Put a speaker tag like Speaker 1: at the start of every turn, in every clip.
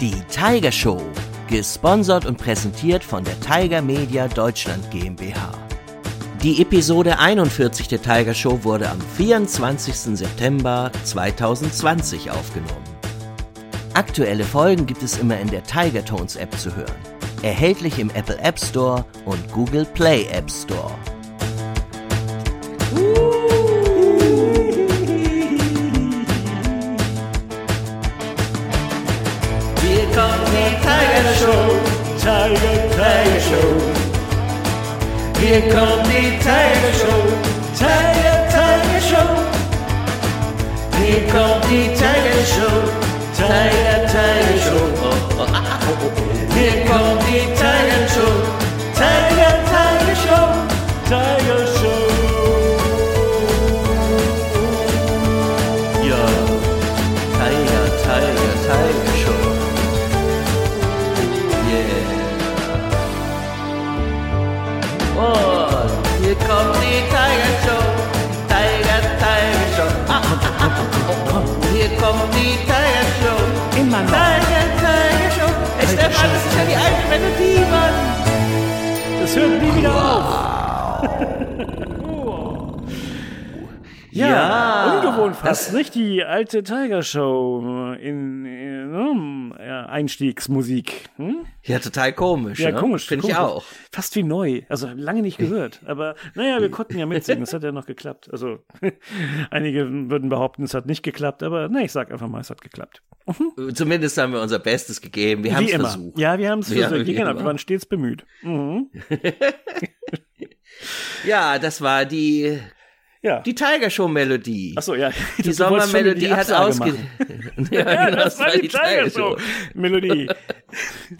Speaker 1: Die Tiger Show, gesponsert und präsentiert von der Tiger Media Deutschland GmbH. Die Episode 41 der Tiger Show wurde am 24. September 2020 aufgenommen. Aktuelle Folgen gibt es immer in der Tiger Tones App zu hören. Erhältlich im Apple App Store und Google Play App Store.
Speaker 2: Hier kommt die Tiger Show, Tiger, Tiger Show. Hier kommt die Tiger Show, Tiger, Tiger Show. Hier kommt
Speaker 1: ja die alte Melodie, Mann.
Speaker 3: Das hört nie wieder auf. Ja,
Speaker 1: Ja,
Speaker 3: ungewohnt fast, nicht? Die alte Tiger Show in, in Einstiegsmusik. Hm?
Speaker 1: Ja, total komisch.
Speaker 3: Ja,
Speaker 1: ne?
Speaker 3: komisch.
Speaker 1: Finde ich auch.
Speaker 3: Fast wie neu. Also lange nicht gehört. Aber naja, wir konnten ja mitsingen. Das hat ja noch geklappt. Also einige würden behaupten, es hat nicht geklappt. Aber na, ich sag einfach mal, es hat geklappt.
Speaker 1: Zumindest haben wir unser Bestes gegeben. Wir haben es versucht.
Speaker 3: Ja, wir haben es versucht.
Speaker 1: wie
Speaker 3: genau, wir waren stets bemüht. Mhm.
Speaker 1: Ja, das war die,
Speaker 3: Ja.
Speaker 1: die Tiger Show Melodie.
Speaker 3: Achso, ja.
Speaker 1: Die Sommermelodie
Speaker 3: die
Speaker 1: hat ausge... ja,
Speaker 3: Ja,
Speaker 1: genau,
Speaker 3: das war die Tiger Show Melodie.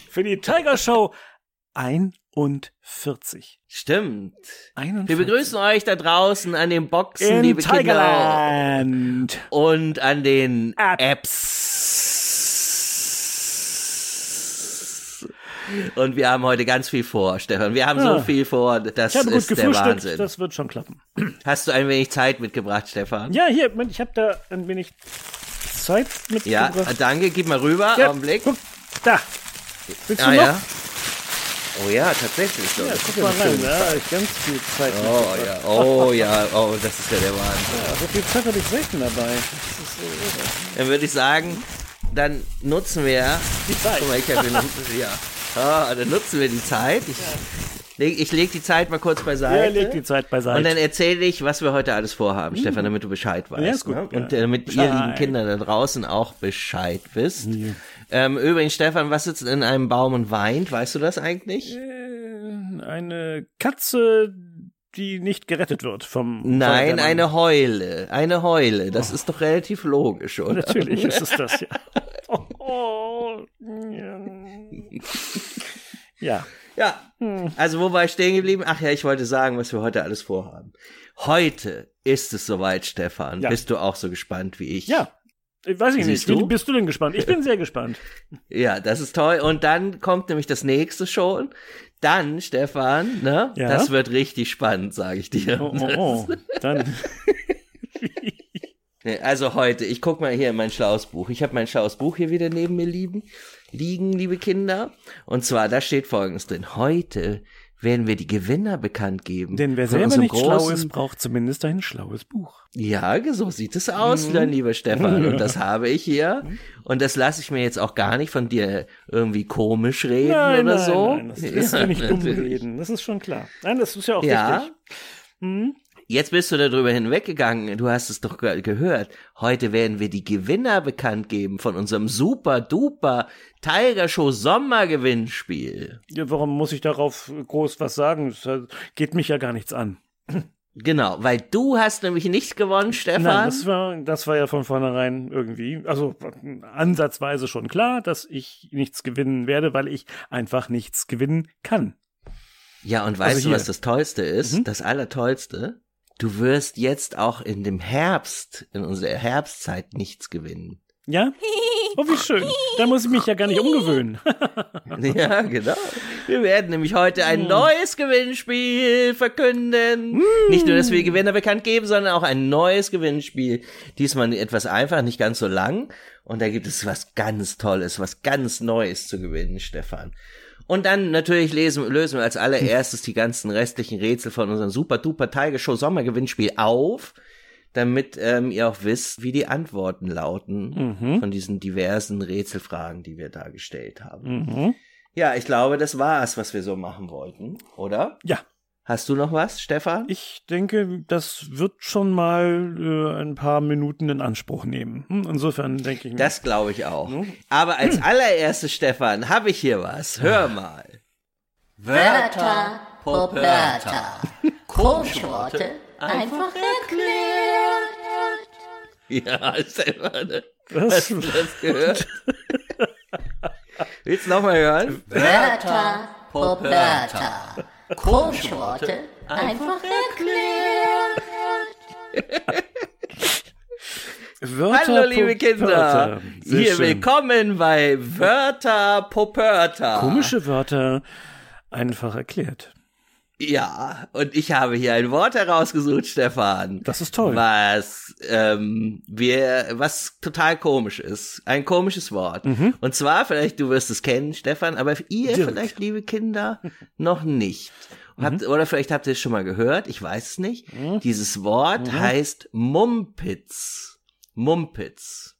Speaker 3: Für die Tiger Show 41.
Speaker 1: Stimmt.
Speaker 3: 41.
Speaker 1: Wir begrüßen euch da draußen an den Boxen,
Speaker 3: in
Speaker 1: liebe Kinder.
Speaker 3: Tigerland.
Speaker 1: Und an den
Speaker 3: Apps.
Speaker 1: Und wir haben heute ganz viel vor, Stefan. Wir haben so
Speaker 3: Ja.
Speaker 1: viel vor, das
Speaker 3: Ich habe gut
Speaker 1: ist der
Speaker 3: gefrühstückt,
Speaker 1: Wahnsinn.
Speaker 3: das wird schon klappen.
Speaker 1: Hast du ein wenig Zeit mitgebracht, Stefan?
Speaker 3: Ja, hier, ich habe da ein wenig Zeit
Speaker 1: Ja,
Speaker 3: mitgebracht.
Speaker 1: danke. Gib mal rüber.
Speaker 3: Ja,
Speaker 1: Augenblick.
Speaker 3: Guck, da. Willst du
Speaker 1: Ah,
Speaker 3: noch?
Speaker 1: ja. Oh ja, tatsächlich. So.
Speaker 3: Ja,
Speaker 1: Das
Speaker 3: guck mal
Speaker 1: ja
Speaker 3: rein, ich ganz viel Zeit
Speaker 1: Oh ja, oh ja, oh, das ist ja der Wahnsinn.
Speaker 3: Ja, so viel Zeit habe ich selten dabei. Das ist so irre.
Speaker 1: Dann würde ich sagen, dann nutzen wir,
Speaker 3: Die Zeit.
Speaker 1: guck mal, ich habe ja, ah, dann nutzen wir die Zeit. Ich, leg, ich leg die Zeit mal kurz beiseite.
Speaker 3: Ja, leg die Zeit beiseite.
Speaker 1: Und dann erzähle ich, was wir heute alles vorhaben, Stefan, damit du Bescheid weißt.
Speaker 3: Ja, ist gut.
Speaker 1: Ne?
Speaker 3: Ja.
Speaker 1: Und äh, damit ihr
Speaker 3: Bescheid.
Speaker 1: lieben Kinder da draußen auch Bescheid wisst. Ähm, übrigens, Stefan, was sitzt in einem Baum und weint? Weißt du das eigentlich?
Speaker 3: Äh, eine Katze, die nicht gerettet wird vom
Speaker 1: Nein,
Speaker 3: Feuerwehrmann.
Speaker 1: eine Heule. Eine Heule. Das ist doch relativ logisch, oder?
Speaker 3: Natürlich ist es das, ja. Oh, ja. ja.
Speaker 1: Ja, also wo war ich stehen geblieben? Ach ja, ich wollte sagen, was wir heute alles vorhaben. Heute ist es soweit, Stefan.
Speaker 3: Ja.
Speaker 1: Bist du auch so gespannt wie ich?
Speaker 3: Ja. Ich weiß ich
Speaker 1: Siehst
Speaker 3: nicht.
Speaker 1: du?
Speaker 3: Wie bist du denn gespannt? Ich bin sehr gespannt.
Speaker 1: Ja, das ist toll. Und dann kommt nämlich das nächste schon. Dann, Stefan, ne?
Speaker 3: Ja?
Speaker 1: Das wird richtig spannend, sage ich dir.
Speaker 3: Oh, oh, oh. Dann.
Speaker 1: Nee, Also heute, ich guck mal hier in mein schlaues Buch. Ich habe mein schlaues Buch hier wieder neben mir liegen, liegen, liebe Kinder. Und zwar, da steht folgendes drin. Heute werden wir die Gewinner bekannt geben.
Speaker 3: Denn wer selber nicht schlau ist, braucht zumindest ein schlaues Buch.
Speaker 1: Ja, so sieht es aus,
Speaker 3: Mhm.
Speaker 1: mein lieber Stefan. Und das habe ich hier. Und das lasse ich mir jetzt auch gar nicht von dir irgendwie komisch reden
Speaker 3: Nein,
Speaker 1: oder
Speaker 3: nein,
Speaker 1: so.
Speaker 3: nein, das lässt du nicht dumm reden. Das ist schon klar. Nein, das ist ja auch
Speaker 1: Ja.
Speaker 3: wichtig. Hm?
Speaker 1: Jetzt bist du darüber hinweggegangen. Du hast es doch ge gehört. Heute werden wir die Gewinner bekannt geben von unserem super duper Tiger Show Sommergewinnspiel.
Speaker 3: Ja, warum muss ich darauf groß was sagen? Das geht mich ja gar nichts an.
Speaker 1: Genau, weil du hast nämlich nicht gewonnen, Stefan.
Speaker 3: Nein, das war, das war ja von vornherein irgendwie, also ansatzweise schon klar, dass ich nichts gewinnen werde, weil ich einfach nichts gewinnen kann.
Speaker 1: ja, und weißt
Speaker 3: Also
Speaker 1: du, was das Tollste ist?
Speaker 3: Mhm.
Speaker 1: Das Allertollste? Du wirst jetzt auch in dem Herbst, in unserer Herbstzeit nichts gewinnen.
Speaker 3: Ja? Oh, wie schön. Da muss ich mich ja gar nicht umgewöhnen.
Speaker 1: Ja, genau. Wir werden nämlich heute ein neues Gewinnspiel verkünden. Nicht nur, dass wir Gewinner bekannt geben, sondern auch ein neues Gewinnspiel. Diesmal etwas einfach, nicht ganz so lang. Und da gibt es was ganz Tolles, was ganz Neues zu gewinnen, Stefan. Und dann natürlich lesen, lösen wir als allererstes die ganzen restlichen Rätsel von unserem Super Duper Tiger Show Sommergewinnspiel auf, damit ähm, ihr auch wisst, wie die Antworten lauten
Speaker 3: Mhm.
Speaker 1: von diesen diversen Rätselfragen, die wir da gestellt haben.
Speaker 3: Mhm.
Speaker 1: Ja, ich glaube, das war's, was wir so machen wollten, oder?
Speaker 3: Ja,
Speaker 1: Hast du noch was, Stefan?
Speaker 3: ich denke, das wird schon mal äh, ein paar Minuten in Anspruch nehmen. Hm, Insofern denke ich mir.
Speaker 1: Das glaube ich auch.
Speaker 3: Ne?
Speaker 1: Aber als allererstes, Stefan, habe ich hier was. Hör mal.
Speaker 4: Wörter, Popörter. Komische Worte, einfach erklärt.
Speaker 1: Ja, Stefan?
Speaker 3: Was?
Speaker 1: hast du das gehört? Willst du nochmal hören?
Speaker 4: Wörter, Popörter. Komische Worte, einfach erklärt.
Speaker 3: Wörter,
Speaker 1: Hallo, liebe. Kinder. Hier
Speaker 3: schön.
Speaker 1: willkommen bei Wörter Popörter.
Speaker 3: Komische Wörter einfach erklärt.
Speaker 1: Ja, und ich habe hier ein Wort herausgesucht, Stefan.
Speaker 3: Das ist toll.
Speaker 1: Was ähm, wir, was total komisch ist. Ein komisches Wort.
Speaker 3: Mhm.
Speaker 1: Und zwar, vielleicht, du wirst es kennen, Stefan, aber ihr
Speaker 3: Dirk.
Speaker 1: vielleicht, liebe Kinder, noch nicht. Habt,
Speaker 3: Mhm.
Speaker 1: Oder vielleicht habt ihr es schon mal gehört, ich weiß es nicht. Dieses Wort
Speaker 3: Mhm.
Speaker 1: heißt Mumpitz. Mumpitz.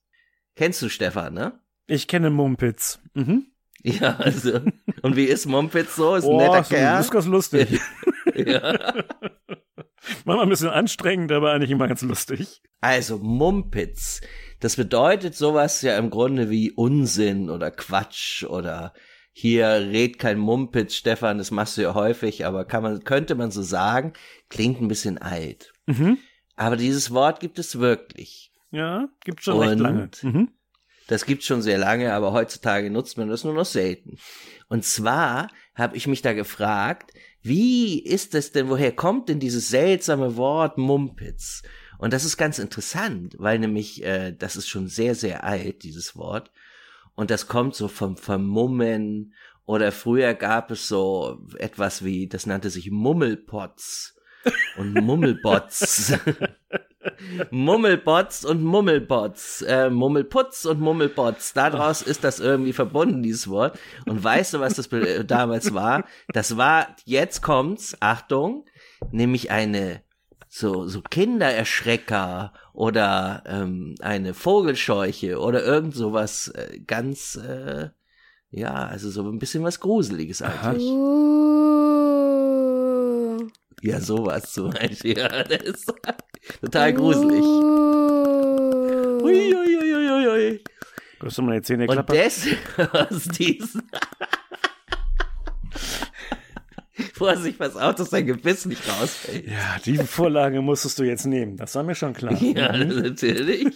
Speaker 1: Kennst du Stefan, ne?
Speaker 3: Ich kenne Mumpitz. Mhm.
Speaker 1: Ja, also. Und wie ist Mumpitz so? Ist ein
Speaker 3: Oh,
Speaker 1: netter
Speaker 3: so,
Speaker 1: Kerl.
Speaker 3: das ist ganz lustig.
Speaker 1: Ja.
Speaker 3: Manchmal ein bisschen anstrengend, aber eigentlich immer ganz lustig.
Speaker 1: Also Mumpitz, das bedeutet sowas ja im Grunde wie Unsinn oder Quatsch oder hier red kein Mumpitz, Stefan, das machst du ja häufig, aber kann man, könnte man so sagen, klingt ein bisschen alt.
Speaker 3: Mhm.
Speaker 1: Aber dieses Wort gibt es wirklich.
Speaker 3: Ja, gibt schon recht
Speaker 1: Und-
Speaker 3: lange. Mhm.
Speaker 1: Das gibt schon sehr lange, aber heutzutage nutzt man das nur noch selten. Und zwar habe ich mich da gefragt, wie ist es denn, woher kommt denn dieses seltsame Wort Mumpitz? Und das ist ganz interessant, weil nämlich, äh, das ist schon sehr, sehr alt, dieses Wort. Und das kommt so vom Vermummen oder früher gab es so etwas wie, das nannte sich Mummelpots und Mummelbots. Mummelbots und Mummelbots, äh, Mummelputz und Mummelbots. Daraus ist das irgendwie verbunden, dieses Wort. Und weißt du, was das äh, damals war? Das war, jetzt kommt's, Achtung, nämlich eine so, so Kindererschrecker oder ähm, eine Vogelscheuche oder irgend sowas äh, ganz, äh, ja, also so ein bisschen was Gruseliges eigentlich. Ja, sowas zum Beispiel. Ja, das ist total gruselig. Ui, ui, ui, ui, ui.
Speaker 3: Hast du mal die Zähne
Speaker 1: Und des aus diesen. Vorsicht, pass auf, dass dein Gebiss nicht rausfällt.
Speaker 3: Ja, die Vorlage musstest du jetzt nehmen. Das war mir schon klar.
Speaker 1: Ja, natürlich.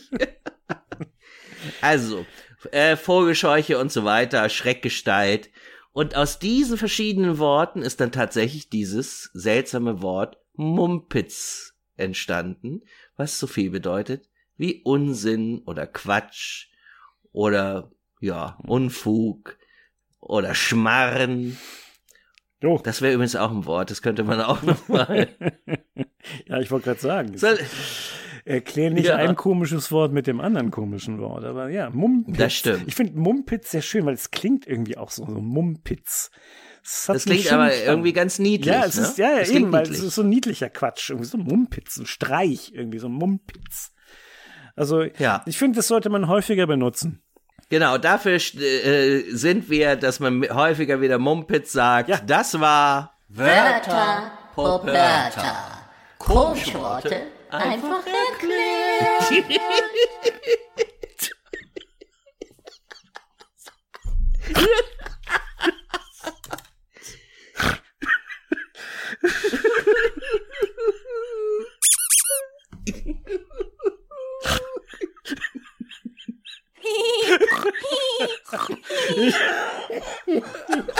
Speaker 1: also, äh, Vogelscheuche und so weiter, Schreckgestalt. Und aus diesen verschiedenen Worten ist dann tatsächlich dieses seltsame Wort Mumpitz entstanden, was so viel bedeutet wie Unsinn oder Quatsch oder ja, Unfug oder Schmarren.
Speaker 3: Jo.
Speaker 1: Das wäre übrigens auch ein Wort, das könnte man auch noch mal.
Speaker 3: Ja, ich wollte gerade sagen.
Speaker 1: Soll,
Speaker 3: Erklär nicht
Speaker 1: Ja.
Speaker 3: ein komisches Wort mit dem anderen komischen Wort. Aber ja, Mumpitz.
Speaker 1: Das stimmt.
Speaker 3: Ich finde Mumpitz sehr schön, weil es klingt irgendwie auch so, so Mumpitz.
Speaker 1: das
Speaker 3: einen
Speaker 1: klingt aber
Speaker 3: Klang.
Speaker 1: irgendwie ganz niedlich.
Speaker 3: Ja, es
Speaker 1: ne?
Speaker 3: ist, ja, ja,
Speaker 1: Das
Speaker 3: eben, weil
Speaker 1: niedlich.
Speaker 3: es ist so ein niedlicher Quatsch. Irgendwie so ein Mumpitz, ein Streich, irgendwie so ein Mumpitz. Also,
Speaker 1: Ja.
Speaker 3: ich finde, das sollte man häufiger benutzen.
Speaker 1: Genau, dafür äh, sind wir, dass man häufiger wieder Mumpitz sagt.
Speaker 3: Ja.
Speaker 1: Das war
Speaker 4: Wörter, Popörter. Komische Worte, einfach erklärt.
Speaker 3: Ja.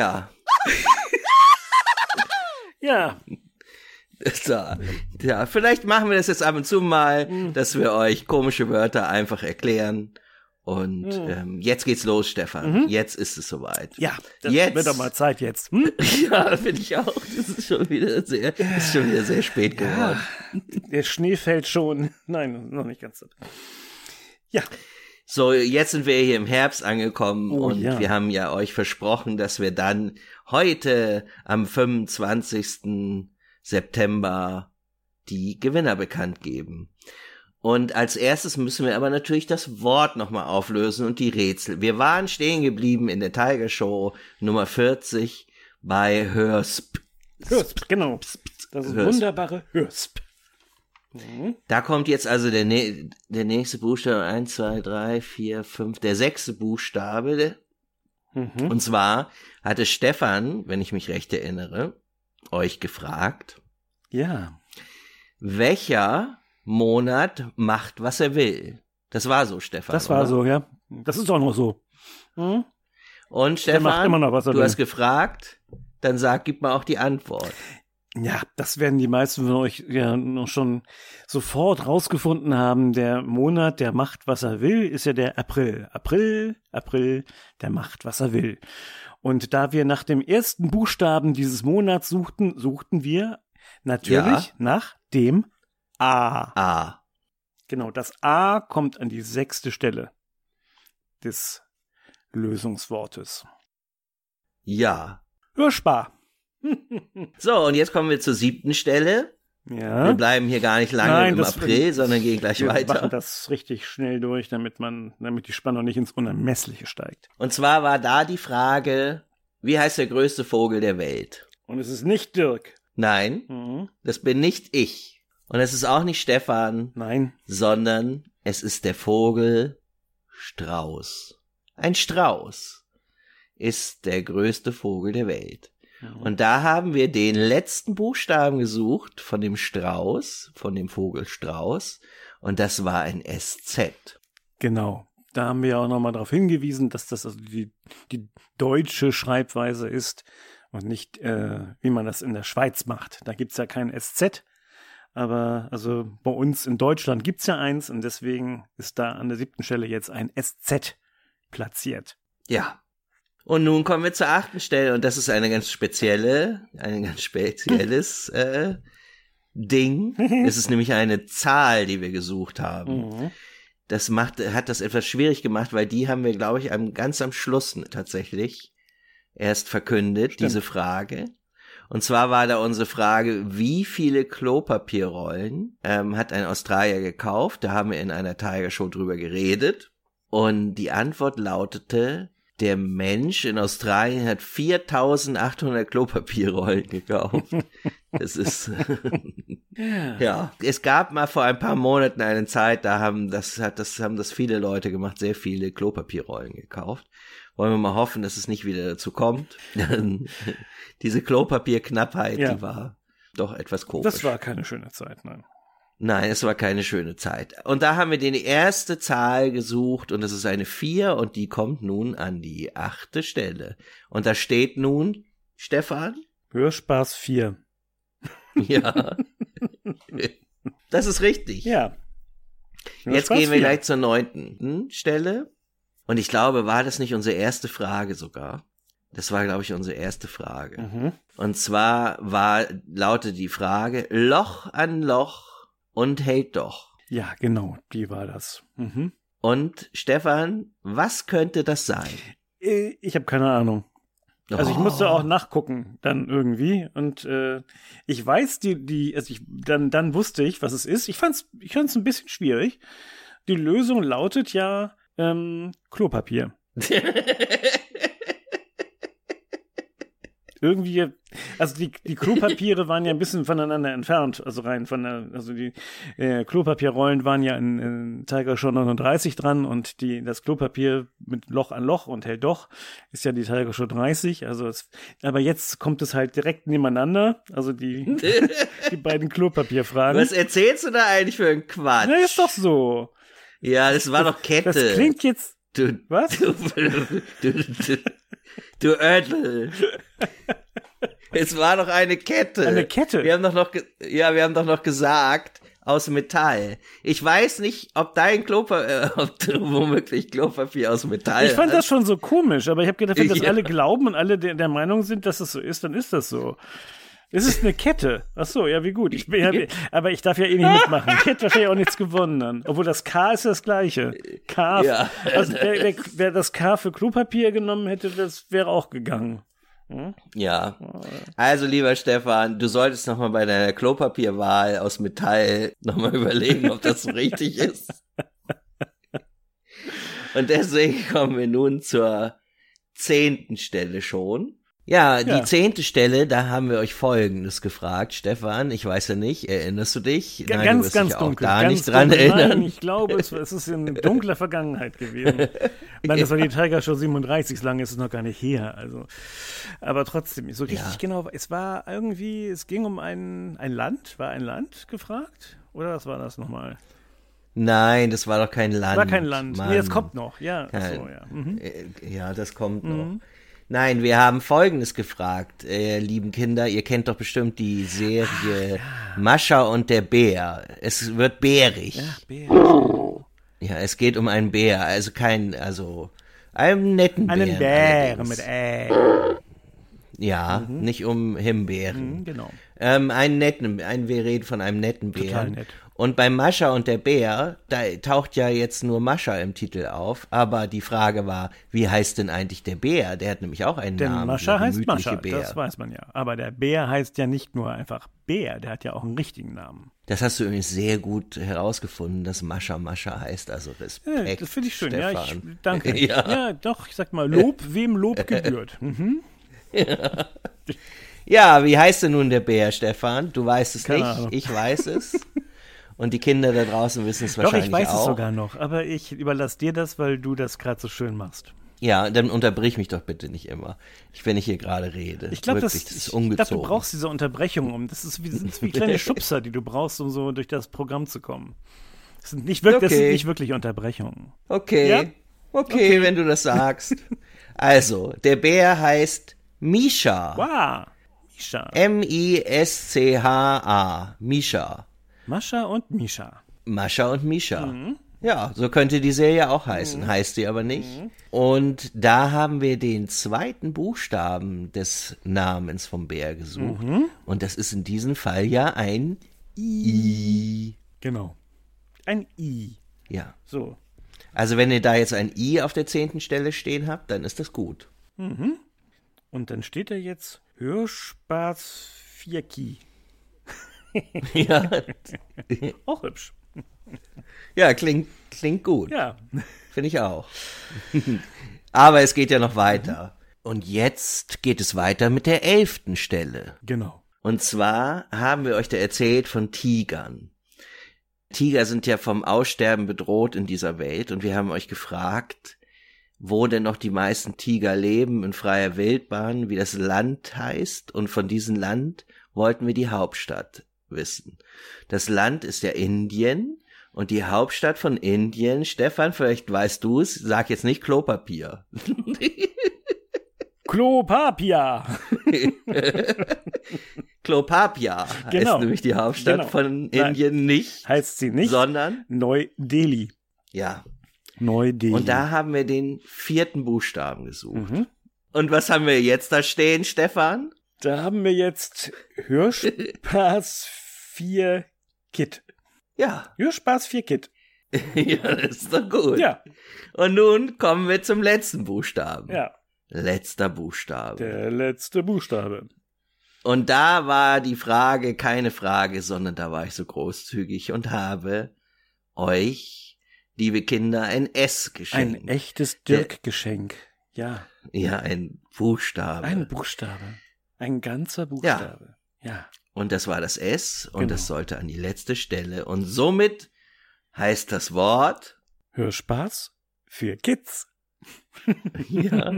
Speaker 1: ja.
Speaker 3: Ja,
Speaker 1: So. Ja, vielleicht machen wir das jetzt ab und zu mal, dass wir euch komische Wörter einfach erklären. Und ähm, jetzt geht's los, Stefan. Jetzt ist es soweit.
Speaker 3: Ja, das
Speaker 1: Jetzt.
Speaker 3: wird doch mal Zeit jetzt. Hm?
Speaker 1: Ja, finde ich auch. Das ist schon wieder sehr, ist schon wieder sehr spät geworden.
Speaker 3: Der Schnee fällt schon. Nein, noch nicht ganz. Ja,
Speaker 1: So, jetzt sind wir hier im Herbst angekommen
Speaker 3: Oh,
Speaker 1: und
Speaker 3: ja.
Speaker 1: wir haben ja euch versprochen, dass wir dann heute am 25. September die Gewinner bekannt geben. Und als erstes müssen wir aber natürlich das Wort nochmal auflösen und die Rätsel. Wir waren stehen geblieben in der Tiger Show Nummer 40 bei Hörsp.
Speaker 3: Hörsp, genau. Das ist
Speaker 1: Hörsp.
Speaker 3: wunderbare Hörsp.
Speaker 1: Da kommt jetzt also der, der nächste Buchstabe, eins, zwei, drei, vier, fünf, der sechste Buchstabe.
Speaker 3: Mhm.
Speaker 1: Und zwar hatte Stefan, wenn ich mich recht erinnere, euch gefragt,
Speaker 3: Ja,
Speaker 1: welcher Monat macht, was er will. Das war so, Stefan.
Speaker 3: das war
Speaker 1: oder?
Speaker 3: so, ja. Das ist auch noch so. Hm?
Speaker 1: Und Stefan,
Speaker 3: noch, was
Speaker 1: du
Speaker 3: will.
Speaker 1: hast gefragt, dann sag, gib mal auch die Antwort.
Speaker 3: Ja, das werden die meisten von euch ja noch schon sofort rausgefunden haben. Der Monat, der macht, was er will, ist ja der April. April, April, der macht, was er will. Und da wir nach dem ersten Buchstaben dieses Monats suchten, suchten wir natürlich
Speaker 1: Ja.
Speaker 3: nach dem A.
Speaker 1: A.
Speaker 3: Genau, das A kommt an die sechste Stelle des Lösungswortes.
Speaker 1: Ja.
Speaker 3: Hörspar.
Speaker 1: So, und jetzt kommen wir zur siebten Stelle. Wir
Speaker 3: Ja.
Speaker 1: bleiben hier gar nicht lange
Speaker 3: Nein,
Speaker 1: im April, sondern gehen gleich
Speaker 3: Wir
Speaker 1: weiter.
Speaker 3: machen das richtig schnell durch, damit man, damit die Spannung nicht ins Unermessliche steigt.
Speaker 1: Und zwar war da die Frage, wie heißt der größte Vogel der Welt?
Speaker 3: Und es ist nicht Dirk.
Speaker 1: Nein,
Speaker 3: Mhm.
Speaker 1: das bin nicht ich. Und es ist auch nicht Stefan,
Speaker 3: Nein.
Speaker 1: sondern es ist der Vogel Strauß. Ein Strauß ist der größte Vogel der Welt. Und da haben wir den letzten Buchstaben gesucht von dem Strauß, von dem Vogel Strauß. Und das war ein SZ.
Speaker 3: Genau. Da haben wir ja auch nochmal darauf hingewiesen, dass das also die, die deutsche Schreibweise ist und nicht, äh, wie man das in der Schweiz macht. Da gibt's ja kein SZ. Aber also bei uns in Deutschland gibt's ja eins und deswegen ist da an der siebten Stelle jetzt ein SZ platziert.
Speaker 1: Ja. Und nun kommen wir zur achten Stelle und das ist eine ganz spezielle, ein ganz spezielles äh, Ding. Es ist nämlich eine Zahl, die wir gesucht haben.
Speaker 3: Mhm.
Speaker 1: Das macht, hat das etwas schwierig gemacht, weil die haben wir, glaube ich, am, ganz am Schluss tatsächlich erst verkündet,
Speaker 3: Stimmt.
Speaker 1: diese Frage. Und zwar war da unsere Frage, wie viele Klopapierrollen ähm, hat ein Australier gekauft? Da haben wir in einer Tiger Show drüber geredet. Und die Antwort lautete, der Mensch in Australien hat 4800 Klopapierrollen gekauft. Das ist, ja. Es gab mal vor ein paar Monaten eine Zeit, da haben das, hat das, haben das viele Leute gemacht, sehr viele Klopapierrollen gekauft. Wollen wir mal hoffen, dass es nicht wieder dazu kommt. Diese Klopapierknappheit,
Speaker 3: Ja.
Speaker 1: die war doch etwas komisch.
Speaker 3: Das war keine schöne Zeit, nein.
Speaker 1: Nein, es war keine schöne Zeit. Und da haben wir die erste Zahl gesucht und das ist eine 4 und die kommt nun an die achte Stelle. Und da steht nun, Stefan?
Speaker 3: Hörspaß 4.
Speaker 1: Ja. das ist richtig.
Speaker 3: Ja.
Speaker 1: Jetzt
Speaker 3: Hörspaß
Speaker 1: gehen wir
Speaker 3: 4.
Speaker 1: gleich zur neunten Stelle. Und ich glaube, war das nicht unsere erste Frage sogar? Das war, glaube ich, unsere erste Frage.
Speaker 3: Mhm.
Speaker 1: Und zwar war, lautete die Frage, Loch an Loch und hält doch.
Speaker 3: Ja, genau, die war das. Mhm.
Speaker 1: Und Stefan, was könnte das sein?
Speaker 3: Äh, Ich habe keine Ahnung. Also ich
Speaker 1: Oh.
Speaker 3: musste auch nachgucken, dann irgendwie. Und äh, ich weiß, die, die, also ich, dann, dann wusste ich, was es ist. Ich fand's, ich fand's ein bisschen schwierig. Die Lösung lautet ja ähm, Klopapier. Irgendwie, also die, die Klopapiere waren ja ein bisschen voneinander entfernt, also rein von der, also die äh, Klopapierrollen waren ja in, in Tiger Show 39 dran und die, das Klopapier mit Loch an Loch und hält doch ist ja die Tiger Show 30, also es, aber jetzt kommt es halt direkt nebeneinander, also die, die beiden Klopapierfragen.
Speaker 1: Was erzählst du da eigentlich für einen Quatsch?
Speaker 3: Na, ist doch so.
Speaker 1: Ja, das war doch Kette.
Speaker 3: Das klingt jetzt,
Speaker 1: du,
Speaker 3: was?
Speaker 1: Du, du, du, du Ödel. Es war doch eine Kette.
Speaker 3: Eine Kette?
Speaker 1: Wir haben doch noch, ja, wir haben doch noch gesagt, aus Metall. Ich weiß nicht, ob dein Klopapier, äh, ob du womöglich Klopapier aus Metall
Speaker 3: Ich fand
Speaker 1: hast.
Speaker 3: das schon so komisch, aber ich habe gedacht, wenn das
Speaker 1: Ja.
Speaker 3: alle glauben und alle der, der Meinung sind, dass es so ist, dann ist das so. Es ist eine Kette. Ach so, ja, wie gut. Ich bin ja, aber ich darf ja eh nicht mitmachen. Ich hätte wahrscheinlich auch nichts gewonnen dann. Obwohl das K ist das gleiche. K.
Speaker 1: Ja.
Speaker 3: Also wer, wer, wer das K für Klopapier genommen hätte, das wäre auch gegangen.
Speaker 1: Ja. Also, lieber Stefan, du solltest nochmal bei deiner Klopapierwahl aus Metall nochmal überlegen, ob das so richtig ist. Und deswegen kommen wir nun zur zehnten Stelle schon. Ja, die
Speaker 3: Ja.
Speaker 1: zehnte Stelle, da haben wir euch Folgendes gefragt, Stefan. Ich weiß ja nicht, erinnerst du dich? Nein, du
Speaker 3: ganz,
Speaker 1: wirst
Speaker 3: ganz
Speaker 1: dich auch
Speaker 3: dunkel.
Speaker 1: da
Speaker 3: ganz
Speaker 1: nicht dran
Speaker 3: dunkel.
Speaker 1: erinnern.
Speaker 3: Nein, ich glaube, es, es ist in dunkler Vergangenheit gewesen. Ich meine, das war die Tiger Show 37, so lange ist es noch gar nicht her. Also, aber trotzdem, so richtig
Speaker 1: Ja.
Speaker 3: genau, es war irgendwie, es ging um ein, ein Land, war ein Land gefragt? Oder was war das nochmal?
Speaker 1: Nein, das war doch kein Land.
Speaker 3: War kein Land.
Speaker 1: Mann.
Speaker 3: Nee, das kommt noch, ja.
Speaker 1: Kein-
Speaker 3: so, ja. Mhm.
Speaker 1: Äh, Ja, das kommt noch. Nein, wir haben Folgendes gefragt, äh, lieben Kinder. Ihr kennt doch bestimmt die Serie Mascha und der Bär. Es wird bärig. Ja.
Speaker 3: Bär.
Speaker 1: es geht um einen Bär. Also kein, also einen netten
Speaker 3: Einen
Speaker 1: Bären.
Speaker 3: Bär mit Ä.
Speaker 1: Ja, nicht um Himbeeren.
Speaker 3: Mhm, Genau.
Speaker 1: Ähm, einen netten, ein, wir reden von einem netten Bären.
Speaker 3: Total nett.
Speaker 1: Und bei Mascha und der Bär, da taucht ja jetzt nur Mascha im Titel auf, aber die Frage war, wie heißt denn eigentlich der Bär? Der hat nämlich auch einen
Speaker 3: Denn
Speaker 1: Namen.
Speaker 3: Mascha heißt Mascha,
Speaker 1: Bär.
Speaker 3: das weiß man ja. Aber der Bär heißt ja nicht nur einfach Bär, der hat ja auch einen richtigen Namen.
Speaker 1: Das hast du übrigens sehr gut herausgefunden, dass Mascha Mascha heißt, also
Speaker 3: Ja,
Speaker 1: Respekt.
Speaker 3: das finde ich schön. Ja, ich,
Speaker 1: Stefan.
Speaker 3: danke.
Speaker 1: Ja.
Speaker 3: ja, doch, ich sag mal, Lob, wem Lob gebührt. Mhm.
Speaker 1: Ja, wie heißt denn nun der Bär, Stefan? Du weißt es
Speaker 3: Keine
Speaker 1: nicht,
Speaker 3: Ahnung.
Speaker 1: ich weiß es. Und die Kinder da draußen wissen es
Speaker 3: Doch,
Speaker 1: wahrscheinlich
Speaker 3: ich weiß
Speaker 1: auch.
Speaker 3: es sogar noch, aber ich überlasse dir das, weil du das gerade so schön machst.
Speaker 1: Ja, dann unterbrich mich doch bitte nicht immer, ich, wenn ich hier gerade rede.
Speaker 3: Ich glaube, das,
Speaker 1: das ist
Speaker 3: ich
Speaker 1: ungezogen.
Speaker 3: glaub, du brauchst diese Unterbrechung um. Das ist wie, sind wie kleine Schubser, die du brauchst, um so durch das Programm zu kommen. Das sind nicht wirklich, das sind
Speaker 1: Okay.
Speaker 3: nicht wirklich Unterbrechungen.
Speaker 1: Okay.
Speaker 3: Ja?
Speaker 1: okay, wenn du das sagst. also, der Bär heißt Misha.
Speaker 3: Wow, Misha.
Speaker 1: M-I-S-C-H-A. Misha.
Speaker 3: Mascha und Misha.
Speaker 1: Mascha und Misha.
Speaker 3: Mhm.
Speaker 1: Ja, so könnte die Serie auch heißen, heißt sie aber nicht.
Speaker 3: Mhm.
Speaker 1: Und da haben wir den zweiten Buchstaben des Namens vom Bär gesucht.
Speaker 3: Mhm.
Speaker 1: Und das ist in diesem Fall ja ein I.
Speaker 3: Genau. Ein I.
Speaker 1: Ja.
Speaker 3: So.
Speaker 1: Also wenn ihr da jetzt ein I auf der zehnten Stelle stehen habt, dann ist das gut.
Speaker 3: Und dann steht da jetzt Hörspaß Vierki.
Speaker 1: ja.
Speaker 3: Auch hübsch.
Speaker 1: ja, klingt, klingt gut.
Speaker 3: Ja.
Speaker 1: Finde ich auch. Aber es geht ja noch weiter. Und jetzt geht es weiter mit der elften Stelle.
Speaker 3: Genau.
Speaker 1: Und zwar haben wir euch da erzählt von Tigern. Tiger sind ja vom Aussterben bedroht in dieser Welt und wir haben euch gefragt, wo denn noch die meisten Tiger leben in freier Wildbahn, wie das Land heißt und von diesem Land wollten wir die Hauptstadt wissen. Das Land ist ja Indien und die Hauptstadt von Indien, Stefan, vielleicht weißt du es, sag jetzt nicht Klopapier.
Speaker 3: Klopapia.
Speaker 1: Klopapia
Speaker 3: Genau.
Speaker 1: heißt nämlich die Hauptstadt
Speaker 3: Genau.
Speaker 1: von
Speaker 3: Nein.
Speaker 1: Indien nicht,
Speaker 3: Heißt sie nicht?
Speaker 1: sondern
Speaker 3: Neu-Delhi.
Speaker 1: ja.
Speaker 3: Neu-Delhi.
Speaker 1: Und da haben wir den vierten Buchstaben gesucht.
Speaker 3: Mhm.
Speaker 1: Und was haben wir jetzt da stehen, Stefan?
Speaker 3: Da haben wir jetzt Hörspaß 4 Kit.
Speaker 1: Ja,
Speaker 3: Hörspaß 4 Kit.
Speaker 1: ja, das ist doch gut.
Speaker 3: Ja,
Speaker 1: Und nun kommen wir zum letzten Buchstaben.
Speaker 3: ja.
Speaker 1: Letzter Buchstabe.
Speaker 3: Der letzte Buchstabe.
Speaker 1: Und da war die Frage keine Frage, sondern da war ich so großzügig und habe euch, liebe Kinder, ein S geschenkt.
Speaker 3: Ein echtes Dirk-Geschenk. Ja,
Speaker 1: ja, ein Buchstabe.
Speaker 3: ein Buchstabe. Ein ganzer Buchstabe. Ja.
Speaker 1: Und das war das S und
Speaker 3: Genau.
Speaker 1: das sollte an die letzte Stelle. Und somit heißt das Wort
Speaker 3: Hörspaß für Kids.
Speaker 1: ja,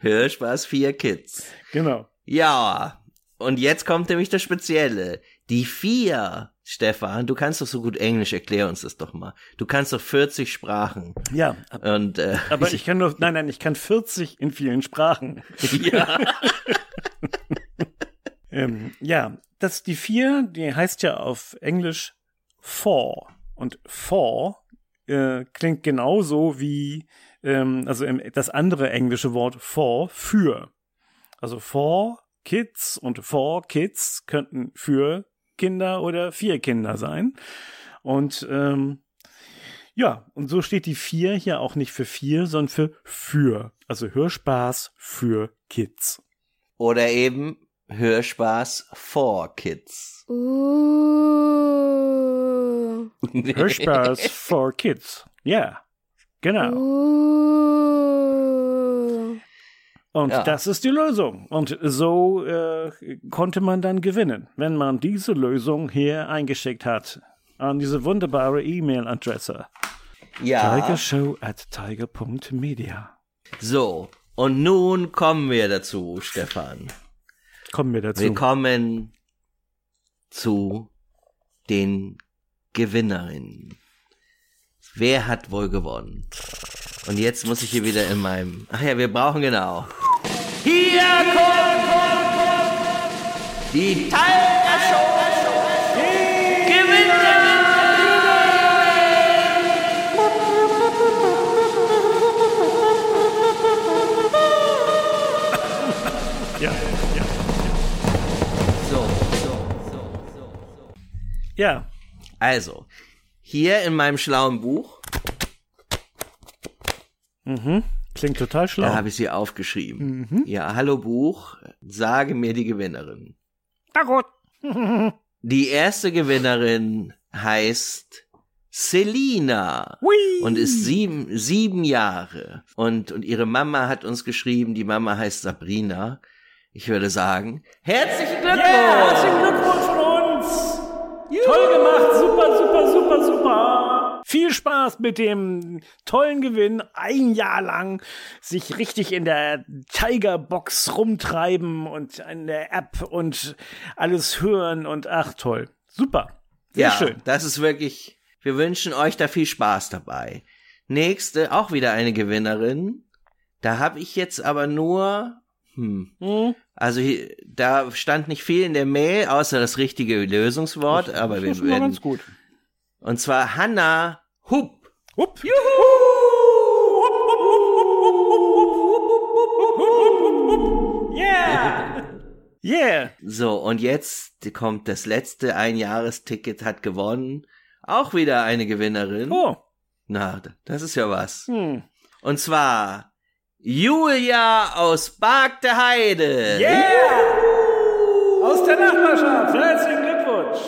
Speaker 1: Hörspaß vier Kids.
Speaker 3: Genau.
Speaker 1: Ja, und jetzt kommt nämlich das Spezielle. Die vier, Stefan, du kannst doch so gut Englisch, erklär uns das doch mal. Du kannst doch 40 Sprachen.
Speaker 3: Ja,
Speaker 1: Und äh,
Speaker 3: aber ich kann nur, nein, nein, ich kann 40 in vielen Sprachen.
Speaker 1: ja,
Speaker 3: Ähm, ja, das die vier, die heißt ja auf Englisch for und for äh, klingt genauso wie ähm, also im, das andere englische Wort for für. Also for Kids und for Kids könnten für Kinder oder vier Kinder sein. Und ähm, ja, und so steht die vier hier auch nicht für vier, sondern für für. Also Hörspaß für Kids.
Speaker 1: Oder eben Hörspaß for Kids.
Speaker 5: Uh.
Speaker 3: Hörspaß for Kids. Ja, genau.
Speaker 5: Uh.
Speaker 3: Und
Speaker 1: Ja.
Speaker 3: das ist die Lösung. Und so äh, konnte man dann gewinnen, wenn man diese Lösung hier eingeschickt hat an diese wunderbare E-Mail-Adresse.
Speaker 1: Ja.
Speaker 3: Tigershow at tiger.media.
Speaker 1: So. Und nun kommen wir dazu, Stefan.
Speaker 3: Kommen wir dazu.
Speaker 1: Wir kommen zu den Gewinnerinnen. Wer hat wohl gewonnen? Und jetzt muss ich hier wieder in meinem. Ach ja, wir brauchen genau. Hier kommt, die Tiger Also, hier in meinem schlauen Buch,
Speaker 3: klingt total schlau.
Speaker 1: da habe ich sie aufgeschrieben. Ja, hallo Buch, sage mir die Gewinnerin.
Speaker 3: Na gut.
Speaker 1: Die erste Gewinnerin heißt Selina
Speaker 3: Hui.
Speaker 1: und ist sieben, sieben Jahre. Und, und ihre Mama hat uns geschrieben, die Mama heißt Sabrina. Ich würde sagen, herzlichen Glückwunsch!
Speaker 3: Ja, herzlichen Glückwunsch uns. Toll gemacht, super, super, super, super. Viel Spaß mit dem tollen Gewinn. Ein Jahr lang sich richtig in der Tigerbox rumtreiben und in der App und alles hören und ach toll. Super. Sehr
Speaker 1: ja,
Speaker 3: schön.
Speaker 1: das ist wirklich, wir wünschen euch da viel Spaß dabei. Nächste, auch wieder eine Gewinnerin. Da habe ich jetzt aber nur, hm,
Speaker 3: Hm?
Speaker 1: also da stand nicht viel in der Mail, außer das richtige Lösungswort, aber wir
Speaker 3: das mal
Speaker 1: werden,
Speaker 3: ganz gut.
Speaker 1: und zwar Hanna Hupp.
Speaker 3: Hup. Yeah. Yeah.
Speaker 1: So, und jetzt kommt das letzte Einjahresticket hat gewonnen. Auch wieder eine Gewinnerin.
Speaker 3: Oh.
Speaker 1: Na, das ist ja was.
Speaker 3: Hm.
Speaker 1: Und zwar Julia aus Bark der Heide.
Speaker 3: Yeah! Aus der Nachbarschaft. Herzlichen Glückwunsch.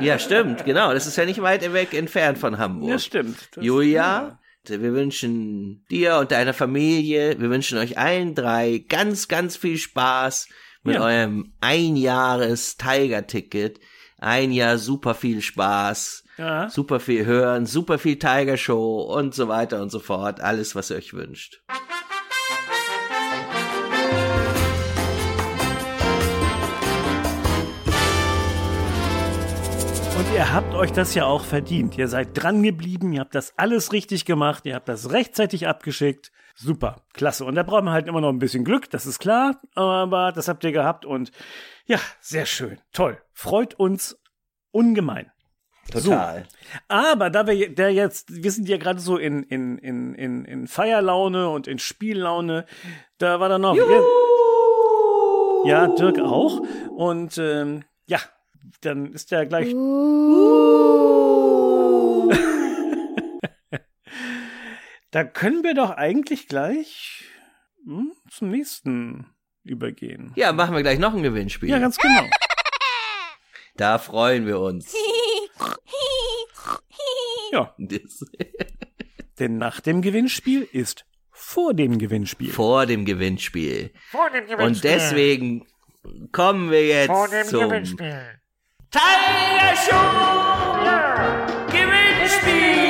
Speaker 1: Ja, stimmt, genau. Das ist ja nicht weit weg entfernt von Hamburg.
Speaker 3: Das stimmt. Das,
Speaker 1: Julia, wir wünschen dir und deiner Familie, wir wünschen euch allen drei ganz, ganz viel Spaß mit
Speaker 3: Ja.
Speaker 1: eurem Einjahres-Tiger-Ticket. Ein Jahr super viel Spaß,
Speaker 3: Ja.
Speaker 1: super viel hören, super viel Tiger-Show und so weiter und so fort. Alles, was ihr euch wünscht.
Speaker 3: Ihr habt euch das ja auch verdient. Ihr seid dran geblieben, ihr habt das alles richtig gemacht, ihr habt das rechtzeitig abgeschickt. Super, klasse. Und da brauchen wir halt immer noch ein bisschen Glück, das ist klar, aber das habt ihr gehabt und ja, sehr schön, toll. Freut uns ungemein.
Speaker 1: Total.
Speaker 3: Aber da wir der jetzt, wir sind ja gerade so in, in, in, in, in Feierlaune und in Spiellaune, da war dann noch. Ja, Dirk auch. Und ähm, ja, dann ist der gleich. Da können wir doch eigentlich gleich hm, zum nächsten übergehen.
Speaker 1: Ja, machen wir gleich noch ein Gewinnspiel.
Speaker 3: Ja, ganz genau.
Speaker 1: da freuen wir uns.
Speaker 3: Ja, denn nach dem Gewinnspiel ist vor dem Gewinnspiel.
Speaker 1: Vor dem Gewinnspiel.
Speaker 2: Vor dem Gewinnspiel.
Speaker 1: Und deswegen kommen wir jetzt
Speaker 2: Vor dem
Speaker 1: zum Show Gewinnspiel.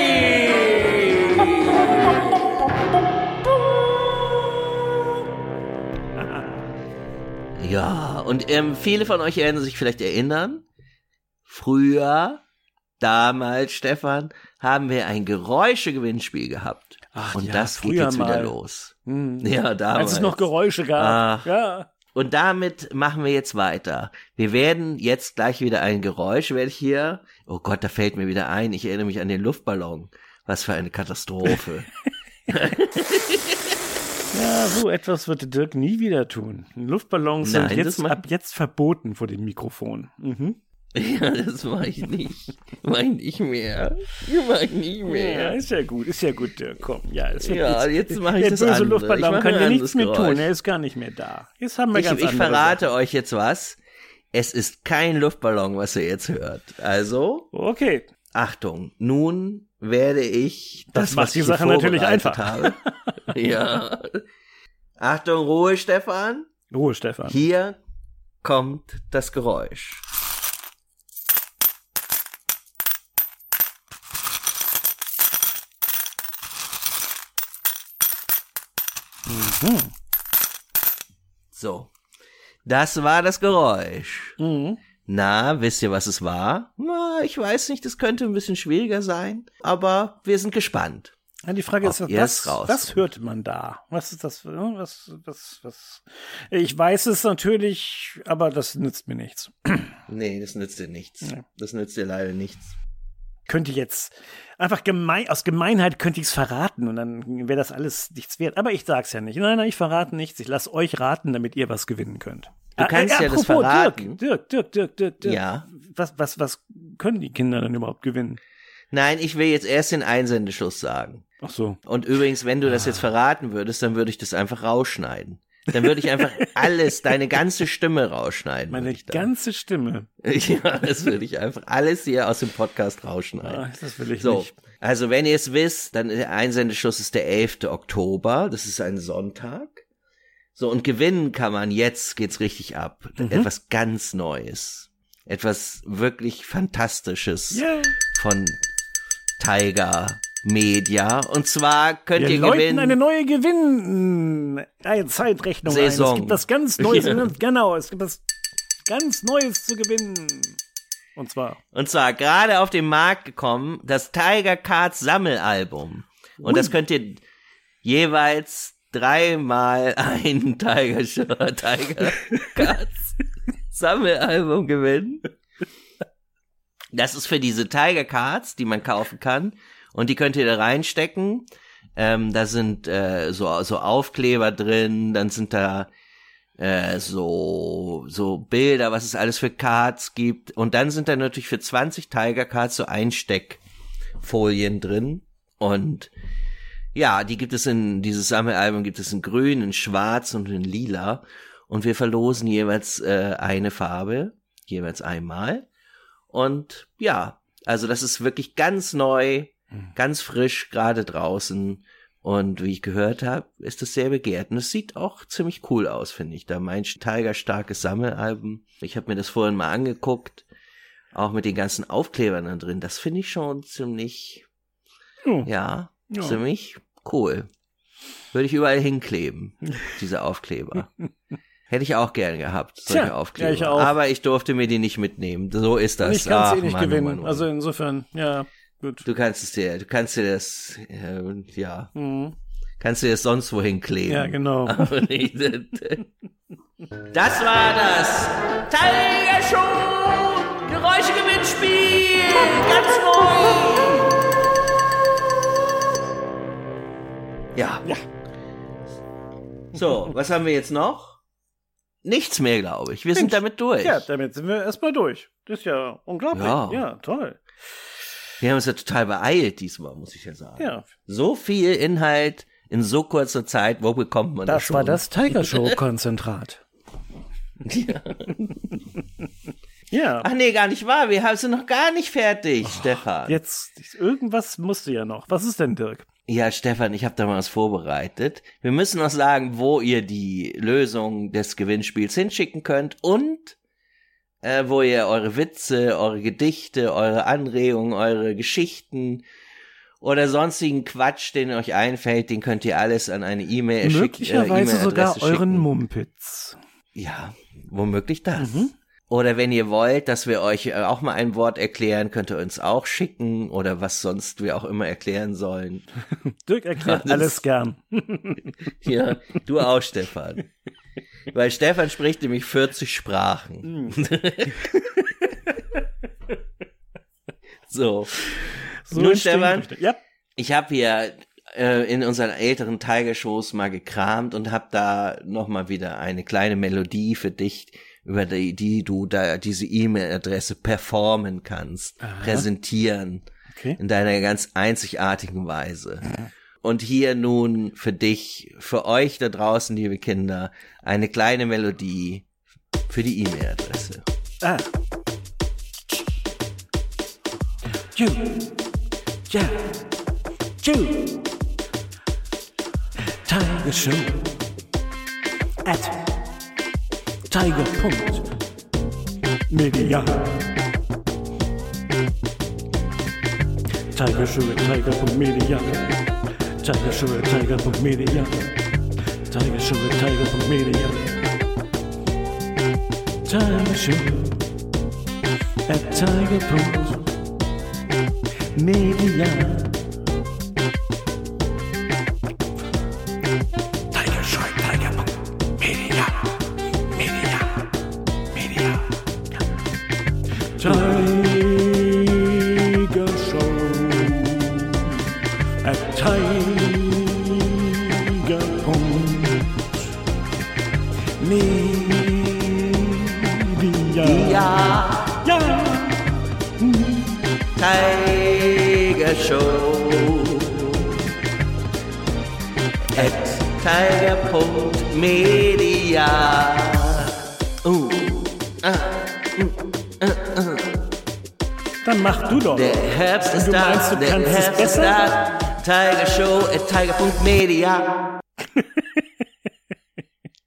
Speaker 1: Ja, und ähm, viele von euch werden sich vielleicht erinnern, früher, damals, Stefan, haben wir ein Geräusche-Gewinnspiel gehabt.
Speaker 3: Ach
Speaker 1: und
Speaker 3: ja,
Speaker 1: das geht jetzt wieder
Speaker 3: mal.
Speaker 1: los.
Speaker 3: Hm.
Speaker 1: Ja, damals.
Speaker 3: Als es noch Geräusche gab.
Speaker 1: Ach.
Speaker 3: Ja.
Speaker 1: Und damit machen wir jetzt weiter. Wir werden jetzt gleich wieder ein Geräusch, werde ich hier. Oh Gott, da fällt mir wieder ein. Ich erinnere mich an den Luftballon. Was für eine Katastrophe.
Speaker 3: Ja, so etwas wird Dirk nie wieder tun. Luftballons
Speaker 1: Nein,
Speaker 3: sind jetzt ab jetzt verboten vor dem Mikrofon. Mhm.
Speaker 1: ja, das mache ich nicht. Mach ich nicht mehr. Mach ich nicht
Speaker 3: Ja,
Speaker 1: mehr.
Speaker 3: ist ja gut, ist ja gut, Dirk. Komm, ja, es wird
Speaker 1: Ja, jetzt mache ich
Speaker 3: der
Speaker 1: das
Speaker 3: böse
Speaker 1: andere. Ich
Speaker 3: Luftballon
Speaker 1: mache
Speaker 3: kann hier nichts mehr tun. Er ist gar nicht mehr da. Jetzt haben wir
Speaker 1: Ich,
Speaker 3: ganz
Speaker 1: ich verrate euch jetzt was. Es ist kein Luftballon, was ihr jetzt hört. Also,
Speaker 3: Sachen. Okay.
Speaker 1: Achtung, nun werde ich
Speaker 3: Das macht
Speaker 1: was
Speaker 3: die
Speaker 1: ich
Speaker 3: Sache natürlich einfach.
Speaker 1: Habe. ja. Achtung, Ruhe, Stefan.
Speaker 3: Ruhe, Stefan.
Speaker 1: Hier kommt das Geräusch. So, das war das Geräusch.
Speaker 3: Mhm.
Speaker 1: Na, wisst ihr, was es war? Na, ich weiß nicht, das könnte ein bisschen schwieriger sein, aber wir sind gespannt.
Speaker 3: Ja, die Frage ist, was, was hört man da? Was ist das? für- Was, was, was? Ich weiß es natürlich, aber das nützt mir nichts.
Speaker 1: Nee, das nützt dir nichts.
Speaker 3: Nee.
Speaker 1: Das nützt dir leider nichts.
Speaker 3: Könnte jetzt einfach gemein, aus Gemeinheit könnte ich es verraten und dann wäre das alles nichts wert. Aber ich sag's ja nicht. Nein, nein, ich verrate nichts. Ich lasse euch raten, damit ihr was gewinnen könnt.
Speaker 1: Du kannst ja das verraten.
Speaker 3: Dirk, Dirk, Dirk, Dirk, Dirk.
Speaker 1: Ja.
Speaker 3: Was, was, was können die Kinder denn überhaupt gewinnen?
Speaker 1: Nein, ich will jetzt erst den Einsendeschluss sagen.
Speaker 3: Ach so.
Speaker 1: Und übrigens, wenn du das
Speaker 3: Ah.
Speaker 1: jetzt verraten würdest, dann würde ich das einfach rausschneiden. Dann würde ich einfach alles, deine ganze Stimme rausschneiden.
Speaker 3: Meine ganze Stimme.
Speaker 1: Ja, das würde ich einfach alles hier aus dem Podcast rausschneiden.
Speaker 3: Ah, das will ich
Speaker 1: So,
Speaker 3: nicht.
Speaker 1: also wenn ihr es wisst, dann der Einsendeschluss ist der 11. Oktober. Das ist ein Sonntag. So, und gewinnen kann man jetzt, geht's richtig ab.
Speaker 3: Mhm.
Speaker 1: Etwas ganz Neues. Etwas wirklich Fantastisches
Speaker 3: Yeah.
Speaker 1: von Tiger Media. Und zwar könnt
Speaker 3: Wir
Speaker 1: ihr gewinnen.
Speaker 3: eine neue Gewinn, eine Zeitrechnung
Speaker 1: Saison.
Speaker 3: ein. Es gibt was ganz Neues. Genau, es gibt was ganz Neues zu gewinnen. Und zwar
Speaker 1: Und zwar gerade auf den Markt gekommen, das Tiger Cards Sammelalbum. Und das könnt ihr jeweils dreimal ein Tiger, Tiger Cards Sammelalbum gewinnen. Das ist für diese Tiger Cards, die man kaufen kann. Und die könnt ihr da reinstecken. Ähm, da sind äh, so, so Aufkleber drin, dann sind da äh, so, so Bilder, was es alles für Cards gibt. Und dann sind da natürlich für 20 Tiger Cards so Einsteckfolien drin. Und ja, die gibt es in, dieses Sammelalbum gibt es in grün, in schwarz und in lila. Und wir verlosen jeweils äh, eine Farbe, jeweils einmal. Und ja, also das ist wirklich ganz neu, ganz frisch, gerade draußen. Und wie ich gehört habe, ist das sehr begehrt. Und es sieht auch ziemlich cool aus, finde ich. Da mein Tiger starkes Sammelalbum. Ich habe mir das vorhin mal angeguckt. Auch mit den ganzen Aufklebern da drin. Das finde ich schon ziemlich,
Speaker 3: oh,
Speaker 1: ja,
Speaker 3: Ja.
Speaker 1: ziemlich cool. Würde ich überall hinkleben, diese Aufkleber. Hätte ich auch gerne gehabt, solche
Speaker 3: Tja,
Speaker 1: Aufkleber.
Speaker 3: ich auch.
Speaker 1: Aber ich durfte mir die nicht mitnehmen. So ist das.
Speaker 3: ich kann es eh nicht
Speaker 1: Mann, oh
Speaker 3: gewinnen.
Speaker 1: Mann, Mann.
Speaker 3: Also insofern, ja, gut.
Speaker 1: du kannst es dir, du kannst dir das, äh, ja,
Speaker 3: Mhm.
Speaker 1: kannst dir das sonst wohin kleben.
Speaker 3: Ja, genau.
Speaker 1: Aber. Das war das Tiger Show Geräuschegewinnspiel. Ganz neu. Ja.
Speaker 3: Ja.
Speaker 1: So, was haben wir jetzt noch? Nichts mehr, glaube ich. Wir sind
Speaker 3: Mensch.
Speaker 1: damit durch.
Speaker 3: Ja, damit sind wir erstmal durch. Das ist ja unglaublich.
Speaker 1: Ja.
Speaker 3: Ja, toll.
Speaker 1: Wir haben uns ja total beeilt diesmal, muss ich ja sagen.
Speaker 3: Ja,
Speaker 1: So viel Inhalt in so kurzer Zeit, wo bekommt man das
Speaker 3: das war das Tiger Show Konzentrat.
Speaker 1: Ja.
Speaker 3: Ja.
Speaker 1: Ach nee, gar nicht wahr. Wir haben- sind noch gar nicht fertig, Stefan.
Speaker 3: Jetzt, irgendwas musste ja noch. Was ist denn, Dirk?
Speaker 1: Ja, Stefan, ich habe da mal was vorbereitet. Wir müssen noch sagen, wo ihr die Lösung des Gewinnspiels hinschicken könnt und äh, wo ihr eure Witze, eure Gedichte, eure Anregungen, eure Geschichten oder sonstigen Quatsch, den euch einfällt, den könnt ihr alles an eine E-Mail schicken.
Speaker 3: Möglicherweise
Speaker 1: äh,
Speaker 3: sogar
Speaker 1: E-Mail-Adresse
Speaker 3: euren
Speaker 1: schicken.
Speaker 3: Mumpitz.
Speaker 1: Ja, womöglich das.
Speaker 3: Mhm.
Speaker 1: Oder wenn ihr wollt, dass wir euch äh, auch mal ein Wort erklären, könnt ihr uns auch schicken oder was sonst wir auch immer erklären sollen.
Speaker 3: Dirk erklärt
Speaker 1: das-
Speaker 3: alles gern.
Speaker 1: Ja, du auch, Stefan. Weil Stefan spricht nämlich 40 Sprachen. so.
Speaker 3: So
Speaker 1: Nun, Stefan.
Speaker 3: Ja.
Speaker 1: Ich habe hier äh, in unseren älteren Tiger-Shows mal gekramt und habe da nochmal wieder eine kleine Melodie für dich, über die, die du da diese E-Mail-Adresse performen kannst, präsentieren
Speaker 3: Okay.
Speaker 1: in deiner ganz einzigartigen Weise. Und hier nun für dich, für euch da draußen, liebe Kinder, eine kleine Melodie für die E-Mail-Adresse.
Speaker 3: Ah. Ju. Ja. Ju. Tiger Show. At Tiger. Media. Tiger Show at Tiger. Media. Tiger Show at Tiger. Media. Tiger Show at Tiger. Media. Tiger Show at Tiger. Media. Doch.
Speaker 1: der Herbst ist da,
Speaker 3: meinst, du
Speaker 1: der
Speaker 3: kannst es
Speaker 1: Herbst ist
Speaker 3: besser?
Speaker 1: da. Tiger Show at Tiger.media.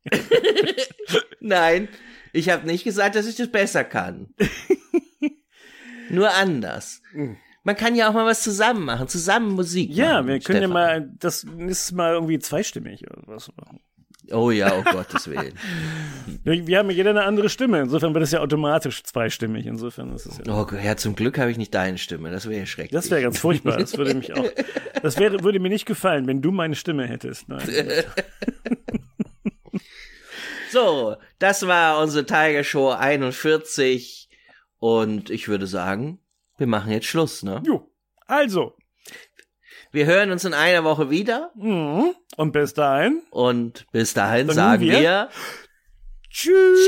Speaker 1: Nein, ich habe nicht gesagt, dass ich das besser kann. Nur anders. Man kann ja auch mal was zusammen machen, zusammen Musik
Speaker 3: Ja,
Speaker 1: machen.
Speaker 3: wir können ja
Speaker 1: Stefan.
Speaker 3: mal, das ist mal irgendwie zweistimmig oder was machen.
Speaker 1: Oh ja, um Gottes Willen.
Speaker 3: Wir haben ja jeder eine andere Stimme, insofern wird es ja automatisch zweistimmig. Insofern ist es ja.
Speaker 1: Oh ja, zum Glück habe ich nicht deine Stimme. Das wäre ja schrecklich.
Speaker 3: Das wäre ganz furchtbar. Das würde mich auch. Das wäre, würde mir nicht gefallen, wenn du meine Stimme hättest. Nein.
Speaker 1: So, das war unsere Tiger Show 41 und ich würde sagen, wir machen jetzt Schluss, ne?
Speaker 3: Jo. Also.
Speaker 1: Wir hören uns in einer Woche wieder
Speaker 3: mhm. Und bis dahin.
Speaker 1: und bis dahin
Speaker 3: Sagen
Speaker 1: sagen
Speaker 3: wir-
Speaker 1: wir
Speaker 3: Tschüss. Das